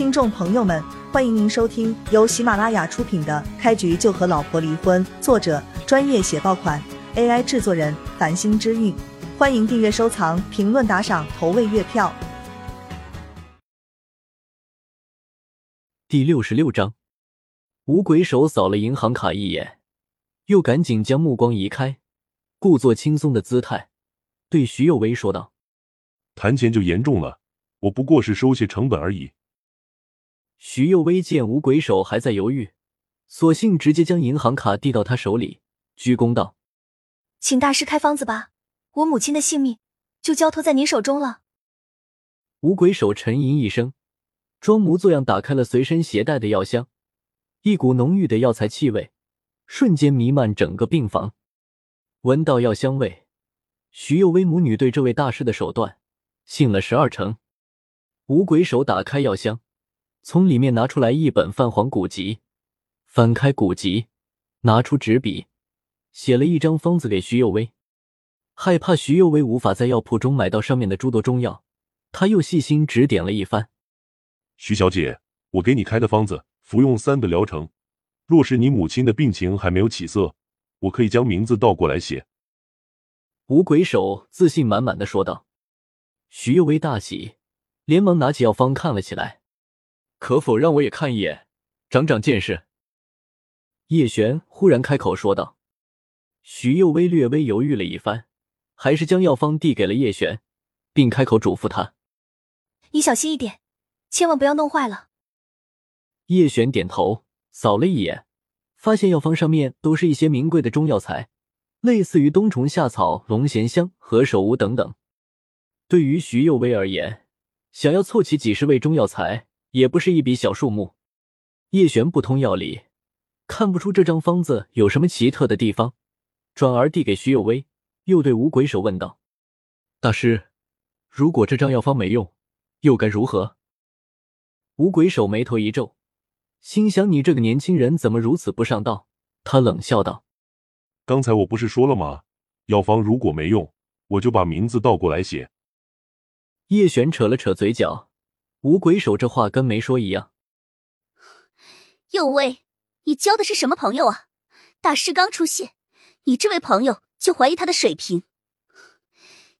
听众朋友们，欢迎您收听由喜马拉雅出品的《开局就和老婆离婚》，作者专业写爆款，AI 制作人繁星之韵。欢迎订阅、收藏、评论、打赏、投喂月票。第六十六章，五鬼手扫了银行卡一眼，又赶紧将目光移开，故作轻松的姿态，对徐有为说道：“谈钱就严重了，我不过是收些成本而已。”徐幼薇见五鬼手还在犹豫，索性直接将银行卡递到他手里，鞠躬道：“请大师开方子吧，我母亲的性命就交托在您手中了。”五鬼手沉吟一声，装模作样打开了随身携带的药箱，一股浓郁的药材气味瞬间弥漫整个病房。闻到药香味，徐幼薇母女对这位大师的手段信了十二成。五鬼手打开药箱。从里面拿出来一本泛黄古籍，翻开古籍，拿出纸笔，写了一张方子给徐有为。害怕徐有为无法在药铺中买到上面的诸多中药，他又细心指点了一番。徐小姐，我给你开的方子，服用三个疗程。若是你母亲的病情还没有起色，我可以将名字倒过来写。五鬼手自信满满的说道。徐有为大喜，连忙拿起药方看了起来。可否让我也看一眼，长长见识？叶璇忽然开口说道。徐幼薇略微犹豫了一番，还是将药方递给了叶璇，并开口嘱咐他：“你小心一点，千万不要弄坏了。”叶璇点头，扫了一眼，发现药方上面都是一些名贵的中药材，类似于冬虫夏草、龙涎香、何首乌等等。对于徐幼薇而言，想要凑齐几十味中药材。也不是一笔小数目。叶璇不通药理，看不出这张方子有什么奇特的地方，转而递给徐有威，又对五鬼手问道：“大师，如果这张药方没用，又该如何？”五鬼手眉头一皱，心想：“你这个年轻人怎么如此不上道？”他冷笑道：“刚才我不是说了吗？药方如果没用，我就把名字倒过来写。”叶璇扯了扯嘴角。五鬼手这话跟没说一样。右威，你交的是什么朋友啊？大师刚出现，你这位朋友就怀疑他的水平，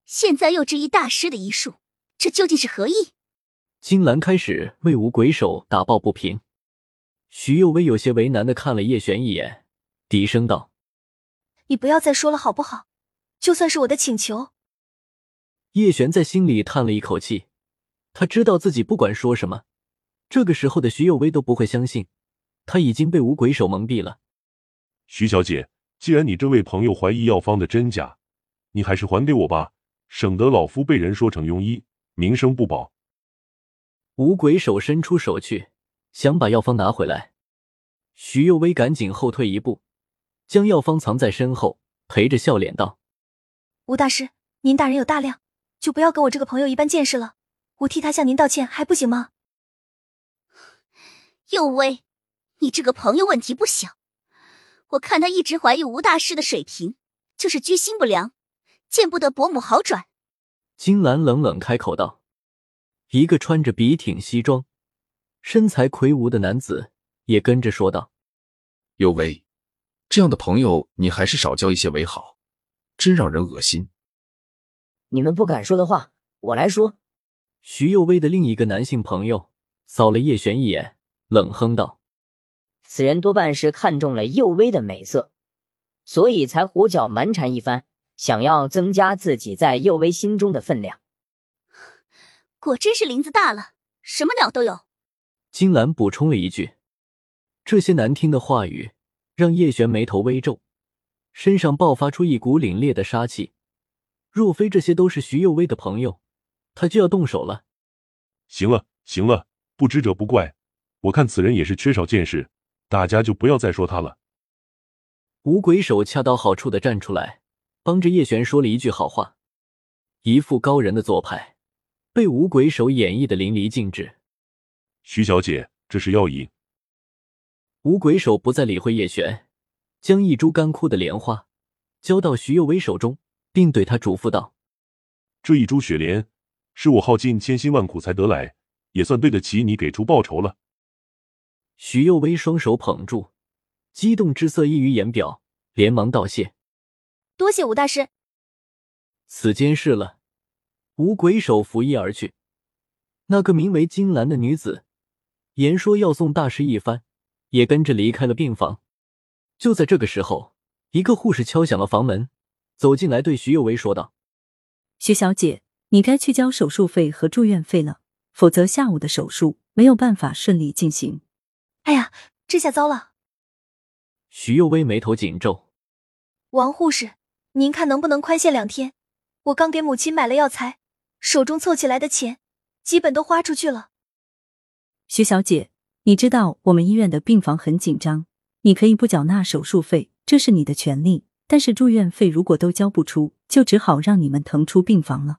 现在又质疑大师的医术，这究竟是何意？金兰开始为五鬼手打抱不平。徐幼薇有些为难的看了叶璇一眼，低声道：“你不要再说了好不好？就算是我的请求。”叶璇在心里叹了一口气。他知道自己不管说什么，这个时候的徐有为都不会相信，他已经被五鬼手蒙蔽了。徐小姐，既然你这位朋友怀疑药方的真假，你还是还给我吧，省得老夫被人说成庸医，名声不保。五鬼手伸出手去，想把药方拿回来，徐有为赶紧后退一步，将药方藏在身后，陪着笑脸道：“吴大师，您大人有大量，就不要跟我这个朋友一般见识了。”我替他向您道歉还不行吗？右威，你这个朋友问题不小。我看他一直怀疑吴大师的水平，就是居心不良，见不得伯母好转。金兰冷冷开口道：“一个穿着笔挺西装、身材魁梧的男子也跟着说道：‘右威，这样的朋友你还是少交一些为好，真让人恶心。’你们不敢说的话，我来说。”徐幼薇的另一个男性朋友扫了叶璇一眼，冷哼道：“此人多半是看中了幼薇的美色，所以才胡搅蛮缠一番，想要增加自己在幼薇心中的分量。果真是林子大了，什么鸟都有。”金兰补充了一句。这些难听的话语让叶璇眉头微皱，身上爆发出一股凛冽的杀气。若非这些都是徐幼薇的朋友，他就要动手了。行了，行了，不知者不怪。我看此人也是缺少见识，大家就不要再说他了。五鬼手恰到好处的站出来，帮着叶璇说了一句好话，一副高人的做派，被五鬼手演绎的淋漓尽致。徐小姐，这是药引。五鬼手不再理会叶璇，将一株干枯的莲花交到徐幼薇手中，并对他嘱咐道：“这一株雪莲。”是我耗尽千辛万苦才得来，也算对得起你给出报酬了。徐幼薇双手捧住，激动之色溢于言表，连忙道谢：“多谢吴大师。”此间事了，吴鬼手拂衣而去。那个名为金兰的女子，言说要送大师一番，也跟着离开了病房。就在这个时候，一个护士敲响了房门，走进来对徐幼薇说道：“徐小姐，你该去交手术费和住院费了，否则下午的手术没有办法顺利进行。”哎呀，这下糟了！徐幼薇眉头紧皱。王护士，您看能不能宽限两天？我刚给母亲买了药材，手中凑起来的钱，基本都花出去了。徐小姐，你知道我们医院的病房很紧张，你可以不缴纳手术费，这是你的权利。但是住院费如果都交不出，就只好让你们腾出病房了。”